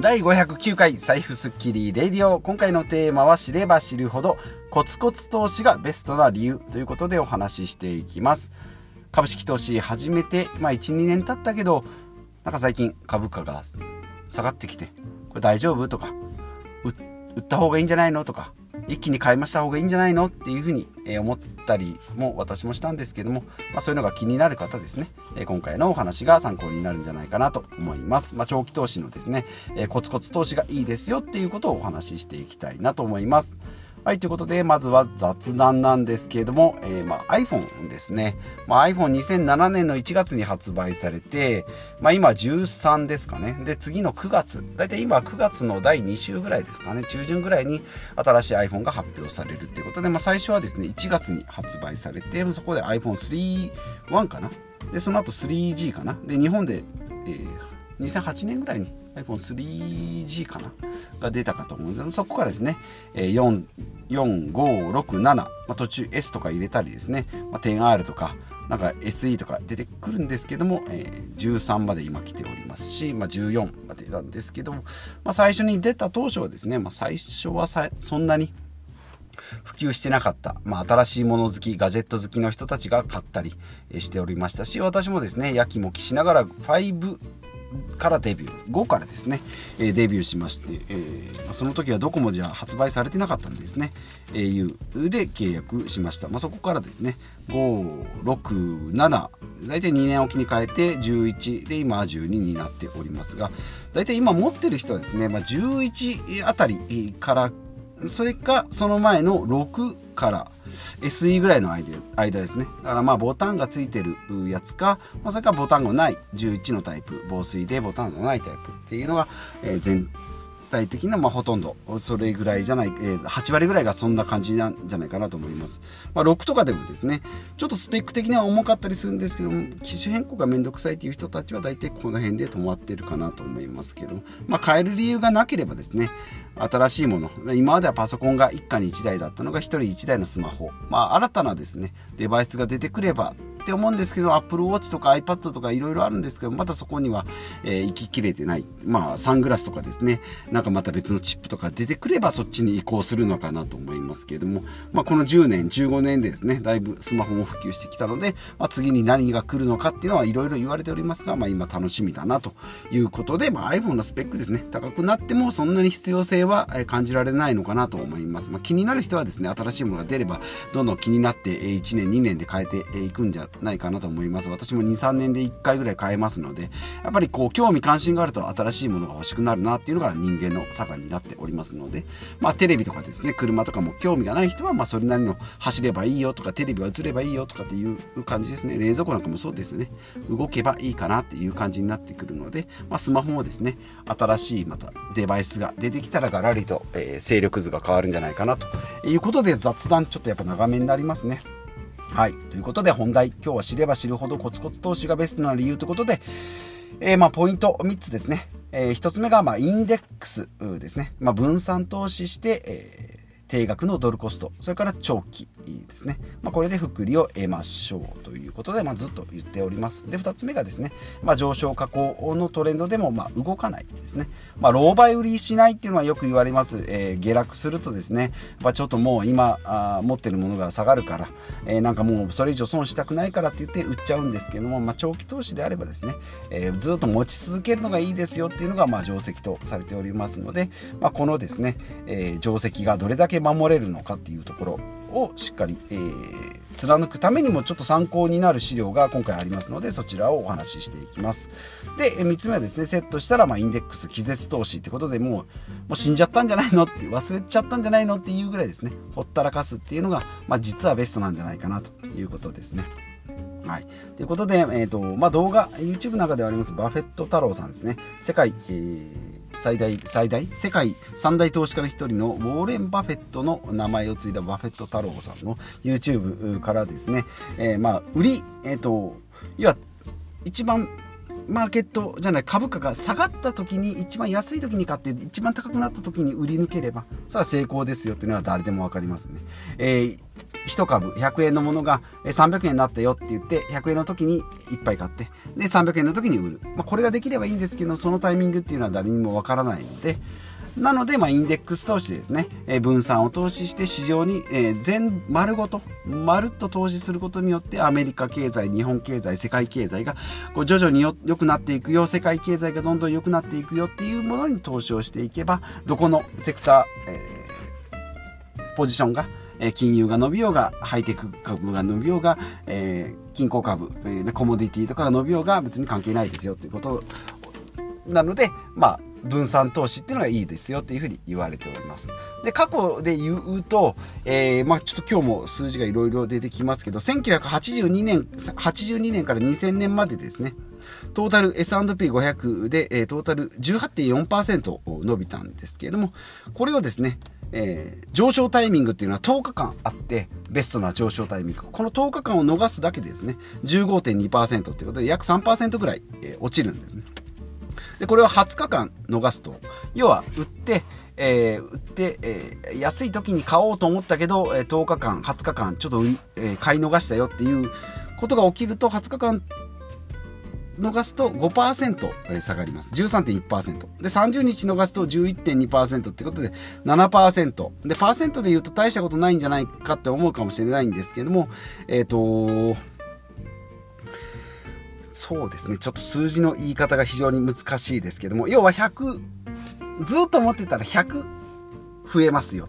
第509回財布スッキリレディオ今回のテーマは知れば知るほどコツコツ投資がベストな理由ということでお話ししていきます。株式投資始めて、まあ、12年経ったけどなんか最近株価が下がってきてこれ大丈夫とか売った方がいいんじゃないのとか一気に買いました方がいいんじゃないの？っていうふうに思ったりも私もしたんですけども、まあ、そういうのが気になる方ですね。今回のお話が参考になるんじゃないかなと思います、まあ、長期投資のですねコツコツ投資がいいですよっていうことをお話ししていきたいなと思います。はい、ということで、まずは雑談なんですけれども、えー、まあ、iPhone ですね。まあ、iPhone2007 年の1月に発売されて、まあ、今13ですかね。で、次の9月、だいたい今9月の第2週ぐらいですかね、中旬ぐらいに新しい iPhone が発表されるっていうことで、まあ、最初はですね、1月に発売されて、そこで iPhone31 かな。で、その後 3G かな。で、日本で、えー、2008年ぐらいに iPhone3G かなが出たかと思うんですそこからですね、4567、まあ、途中 S とか入れたりですね、まあ、10R とか、なんか SE とか出てくるんですけども、えー、13まで今来ておりますし、まあ、14までなんですけども、まあ、最初に出た当初はですね、まあ、最初はさそんなに普及してなかった、まあ、新しいもの好きガジェット好きの人たちが買ったりしておりましたし私もですねやきもきしながら5からデビュー5からですね、えデビューしまして、えー、その時はドコモじゃ発売されてなかったんですね。au で契約しました、まあ、そこからですね567大体2年おきに変えて11で今は12になっておりますが大体今持ってる人はですね、まあ、11あたりからそれかその前の6から SE ぐらいの間ですね。だからまあボタンがついてるやつか、まあ、それかボタンがない11のタイプ防水でボタンがないタイプっていうのが、えー、全体的な、まあ、ほとんど。それぐらいじゃない、えー、8割ぐらいがそんな感じなんじゃないかなと思います、まあ、6とかでもですねちょっとスペック的には重かったりするんですけども機種変更がめんどくさいという人たちは大体この辺で止まってるかなと思いますけど、まあ、変える理由がなければですね新しいもの今まではパソコンが一家に1台だったのが1人1台のスマホ、まあ、新たなですねデバイスが出てくればって思うんですけど Apple Watch とか iPad とかいろいろあるんですけどまだそこには、えー、行ききれてない。まあサングラスとかですね。なんかまた別のチップとか出てくればそっちに移行するのかなと思いますけれども、まあ、この10年15年でですねだいぶスマホも普及してきたので、まあ、次に何が来るのかっていうのはいろいろ言われておりますが、まあ、今楽しみだなということで、まあ、iPhone のスペックですね高くなってもそんなに必要性は感じられないのかなと思います、まあ、気になる人はですね新しいものが出ればどんどん気になって1年2年で変えていくんじゃないかなと思います。私も23年で1回ぐらい買えますのでやっぱりこう興味関心があると新しいものが欲しくなるなっていうのが人間の坂になっておりますのでまあテレビとかですね車とかも興味がない人はまあそれなりの走ればいいよとかテレビが映ればいいよとかっていう感じですね。冷蔵庫なんかもそうですね。動けばいいかなっていう感じになってくるので、まあ、スマホもですね新しいまたデバイスが出てきたらガラリと、えー、勢力図が変わるんじゃないかなということで雑談ちょっとやっぱ長めになりますね。はい。ということで本題、今日は知れば知るほどコツコツ投資がベストな理由ということで、えー、まあポイント3つですね。えー、1つ目がまあインデックスですね。まあ、分散投資して、えー定額のドルコストそれから長期ですね、まあ、これで福利を得ましょうということで、まあ、ずっと言っております。で2つ目がですね、まあ、上昇下降のトレンドでもま動かないですね、まあ、老媒売りしないっていうのはよく言われます、えー、下落するとですね、ま、ちょっともう今あ持ってるものが下がるから、えー、なんかもうそれ以上損したくないからって言って売っちゃうんですけども、ま、長期投資であればですね、えー、ずっと持ち続けるのがいいですよっていうのがまあ定石とされておりますので、ま、このですね、え、定石がどれだけ守れるのかっていうところ。をしっかり、えー、貫くためにもちょっと参考になる資料が今回ありますのでそちらをお話ししていきます。で3つ目はですねセットしたら、まあ、インデックス気絶投資ってことでもうもう死んじゃったんじゃないのって忘れちゃったんじゃないのっていうぐらいですね。ほったらかすっていうのが、まあ、実はベストなんじゃないかなということですね。はい、ということで、えーとまあ、動画 YouTube の中ではありますバフェット太郎さんですね。世界、えー最大最大？世界三大投資家の一人のウォーレン・バフェットの名前を継いだバフェット太郎さんの YouTube からですね、えー、まあ売り、えーと、要は一番マーケットじゃない株価が下がった時に一番安い時に買って一番高くなった時に売り抜ければそれは成功ですよっていうのは誰でも分かりますね。えー1株100円のものが300円になったよって言って100円の時にいっぱい買ってで300円の時に売る、まあ、これができればいいんですけどそのタイミングっていうのは誰にもわからないので。なので、まあ、インデックス投資ですね、え分散を投資して市場に、え全丸ごとまるっと投資することによってアメリカ経済日本経済世界経済がこう徐々に良くなっていくよ世界経済がどんどん良くなっていくよっていうものに投資をしていけばどこのセクター、えー、ポジションが金融が伸びようがハイテク株が伸びようが、えー、金鉱株、えー、コモディティとかが伸びようが別に関係ないですよということなのでまあ分散投資っていうのがいいですよっていうふうに言われております。で、過去で言うと、えー、まあちょっと今日も数字がいろいろ出てきますけど、1982年、82年から2000年までですね、トータル S&P500 で、えー、トータル18.4%伸びたんですけれども、これをですね、えー、上昇タイミングっていうのは10日間あってベストな上昇タイミング。この10日間を逃すだけでですね15.2%ということで約3%ぐらい、えー、落ちるんですね。で、これを20日間逃すと、要は売って、えー、売って、えー、安い時に買おうと思ったけど、え、10日間、20日間、ちょっと、えー、買い逃したよっていうことが起きると、20日間逃すと5%下がります。13.1%。で、30日逃すと11.2%ってことで7%。で、パーセントで言うと大したことないんじゃないかって思うかもしれないんですけども、えっ、ー、とそうですねちょっと数字の言い方が非常に難しいですけども要は100ずっと持ってたら100増えますよ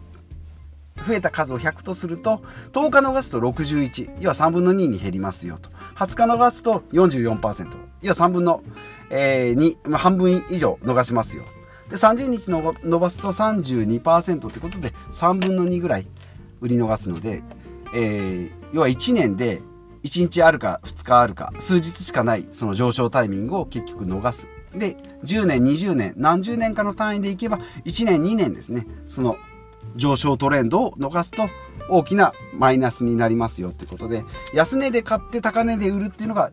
増えた数を100とすると10日逃すと61要は3分の2に減りますよと20日逃すと44%要は3分の、えー、2、ま、半分以上逃しますよ。で30日の伸ばすと32%ってことで3分の2ぐらい売り逃すので、えー、要は1年で1日あるか2日あるか数日しかないその上昇タイミングを結局逃す。で、10年、20年、何十年かの単位でいけば、1年、2年ですね、その上昇トレンドを逃すと大きなマイナスになりますよってことで、安値で買って高値で売るっていうのが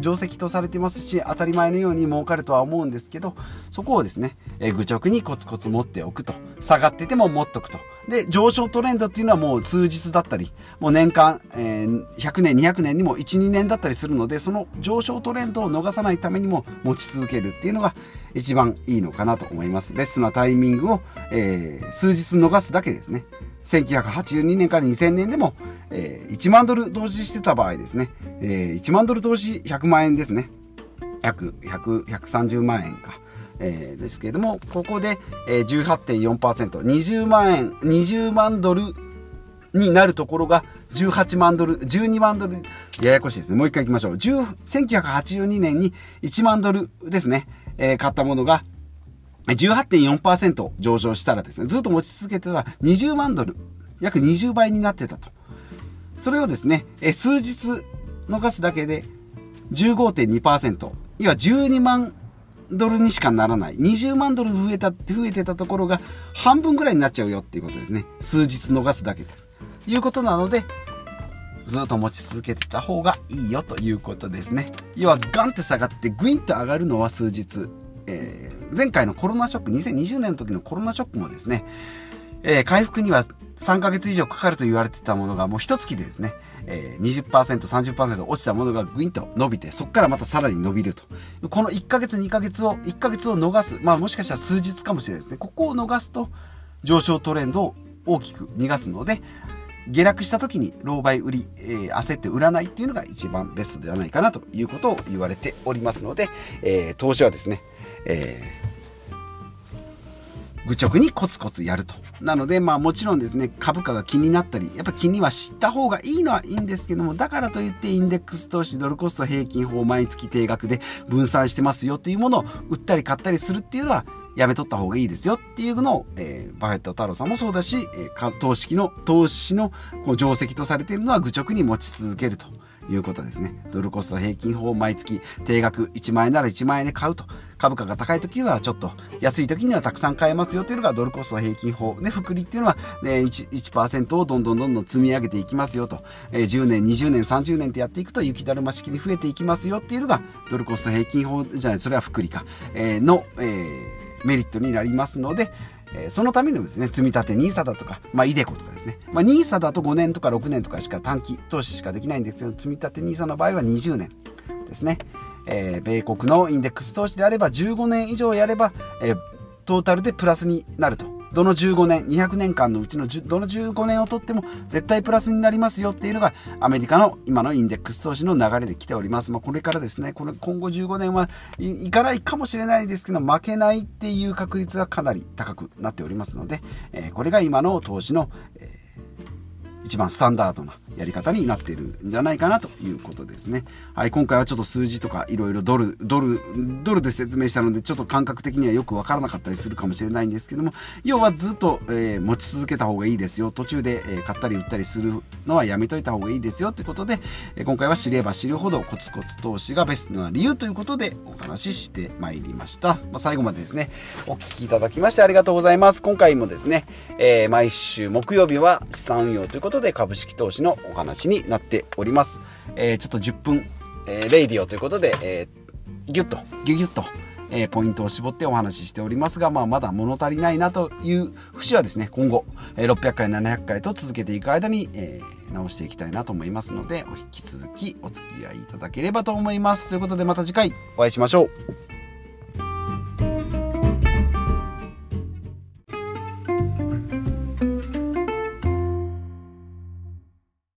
定石とされてますし当たり前のように儲かるとは思うんですけどそこをですね、え、愚直にコツコツ持っておくと下がってても持っとくと。で上昇トレンドっていうのはもう数日だったりもう年間、え、100年200年にも12年だったりするのでその上昇トレンドを逃さないためにも持ち続けるっていうのが一番いいのかなと思います。ベストなタイミングを、えー、数日逃すだけですね。1982年から2000年でも、えー、1万ドル投資してた場合ですね、えー、1万ドル投資100万円ですね。約130万円か。えー、ですけれども、ここで、えー、18.4%、20万円、20万ドルになるところが18万ドル、12万ドル、ややこしいですね。もう一回行きましょう。1982年に1万ドルですね、えー、買ったものが18.4%上昇したらですね、ずっと持ち続けてたら20万ドル、約20倍になってたと。それをですね、数日逃すだけで15.2%、要は12万ドルにしかならない。20万ドル増えた、増えてたところが半分ぐらいになっちゃうよっていうことですね。数日逃すだけです。いうことなので、ずっと持ち続けてた方がいいよということですね。要はガンって下がってグインと上がるのは数日。え、前回のコロナショック、2020年の時のコロナショックもですね、えー、回復には3ヶ月以上かかると言われてたものがもう一月でですね、えー、20%、30%落ちたものがグインと伸びて、そこからまたさらに伸びると。この1ヶ月、2ヶ月を、1ヶ月を逃す。まあもしかしたら数日かもしれないですね。ここを逃すと上昇トレンドを大きく逃がすので、下落した時に狼狽売り、えー、焦って売らないっていうのが一番ベストではないかなということを言われておりますので、えー、投資はですね、えー、愚直にコツコツやると。なので、まあもちろんですね、株価が気になったり、やっぱ気には知った方がいいのはいいんですけども、だからといってインデックス投資、ドルコスト平均法毎月定額で分散してますよっていうものを売ったり買ったりするっていうのは、やめとった方がいいですよっていうのを、えー、バフェット太郎さんもそうだし、えー、投資の、投資のこう定石とされているのは愚直に持ち続けるということですね。ドルコスト平均法毎月定額1万円なら1万円で買うと。株価が高い時はちょっと安い時にはたくさん買えますよっていうのがドルコスト平均法ね複利っていうのは、ね、1%, 1をどんどんどんどん積み上げていきますよと、えー、10年20年30年ってやっていくと雪だるま式に増えていきますよっていうのがドルコスト平均法じゃないそれは複利か、えー、の、えー、メリットになりますので、そのためにもですね、積み立て NISA だとか、まあ、イデコとかですね、まあ、NISA だと5年とか6年とかしか短期投資しかできないんですけど、積み立て NISA の場合は20年ですね。えー、米国のインデックス投資であれば15年以上やれば、えー、トータルでプラスになると。どの15年、200年間のうちのどの15年をとっても絶対プラスになりますよっていうのがアメリカの今のインデックス投資の流れで来ております。まあ、これからですね、これ今後15年はいかないかもしれないですけど、負けないっていう確率はかなり高くなっておりますので、えー、これが今の投資の、えー、一番スタンダードなやり方になってるんじゃないかなということですね。はい、今回はちょっと数字とかいろいろドル、ドル、ドルで説明したので、ちょっと感覚的にはよくわからなかったりするかもしれないんですけども、要はずっと、えー、持ち続けた方がいいですよ。途中で、えー、買ったり売ったりするのはやめといた方がいいですよということで、えー、今回は知れば知るほどコツコツ投資がベストな理由ということでお話ししてまいりました。まあ、最後までですね、お聞きいただきましてありがとうございます。今回もですね、え毎週木曜日は資産運用ということで株式投資のお話になっております。えー、ちょっと10分、えー、レイディオということで、えー、ギュッと、ギュギュッと、えー、ポイントを絞ってお話ししておりますが、まあ、まだ物足りないなという節はですね、今後、えー、600回、700回と続けていく間に、えー、直していきたいなと思いますので、お引き続きお付き合いいただければと思います。ということで、また次回お会いしましょう。